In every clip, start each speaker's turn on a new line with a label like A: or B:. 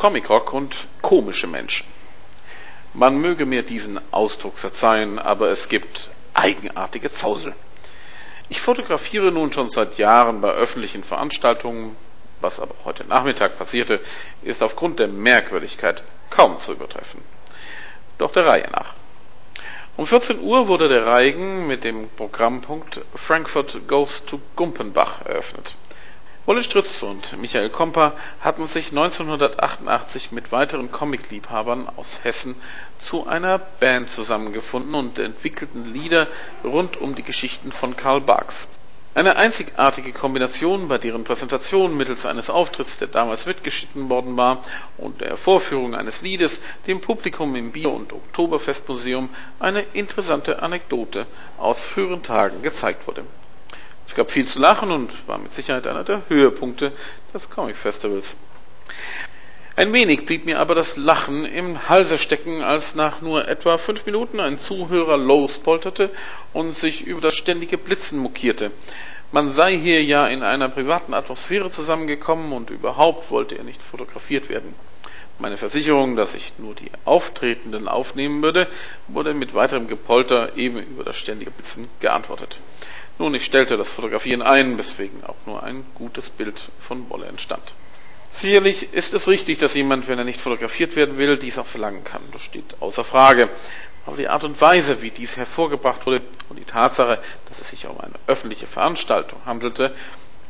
A: Comic-Rock und komische Menschen. Man möge mir diesen Ausdruck verzeihen, aber es gibt eigenartige Zausel. Ich fotografiere nun schon seit Jahren bei öffentlichen Veranstaltungen, was aber heute Nachmittag passierte, ist aufgrund der Merkwürdigkeit kaum zu übertreffen. Doch der Reihe nach. Um 14 Uhr wurde der Reigen mit dem Programmpunkt Frankfurt Goes to Gumpenbach eröffnet. Wolle Stritz und Michael Komper hatten sich 1988 mit weiteren Comicliebhabern aus Hessen zu einer Band zusammengefunden und entwickelten Lieder rund um die Geschichten von Karl Barks. Eine einzigartige Kombination, bei deren Präsentation mittels eines Auftritts, der damals mitgeschnitten worden war, und der Vorführung eines Liedes dem Publikum im Bier- und Oktoberfestmuseum eine interessante Anekdote aus früheren Tagen gezeigt wurde. Es gab viel zu lachen und war mit Sicherheit einer der Höhepunkte des Comic Festivals. Ein wenig blieb mir aber das Lachen im Halse stecken, als nach nur etwa fünf Minuten ein Zuhörer lospolterte und sich über das ständige Blitzen mokierte. Man sei hier ja in einer privaten Atmosphäre zusammengekommen und überhaupt wollte er nicht fotografiert werden. Meine Versicherung, dass ich nur die Auftretenden aufnehmen würde, wurde mit weiterem Gepolter eben über das ständige Blitzen geantwortet. Nun, ich stellte das Fotografieren ein, weswegen auch nur ein gutes Bild von Wolle entstand. Sicherlich ist es richtig, dass jemand, wenn er nicht fotografiert werden will, dies auch verlangen kann. Das steht außer Frage. Aber die Art und Weise, wie dies hervorgebracht wurde und die Tatsache, dass es sich um eine öffentliche Veranstaltung handelte,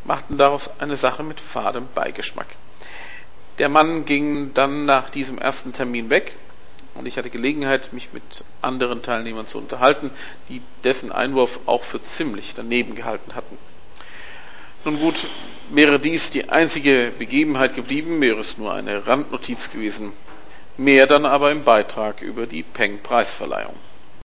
A: machten daraus eine Sache mit fadem Beigeschmack. Der Mann ging dann nach diesem ersten Termin weg und ich hatte Gelegenheit, mich mit anderen Teilnehmern zu unterhalten, die dessen Einwurf auch für ziemlich daneben gehalten hatten. Nun gut, wäre dies die einzige Begebenheit geblieben, wäre es nur eine Randnotiz gewesen. Mehr dann aber im Beitrag über die Peng Preisverleihung.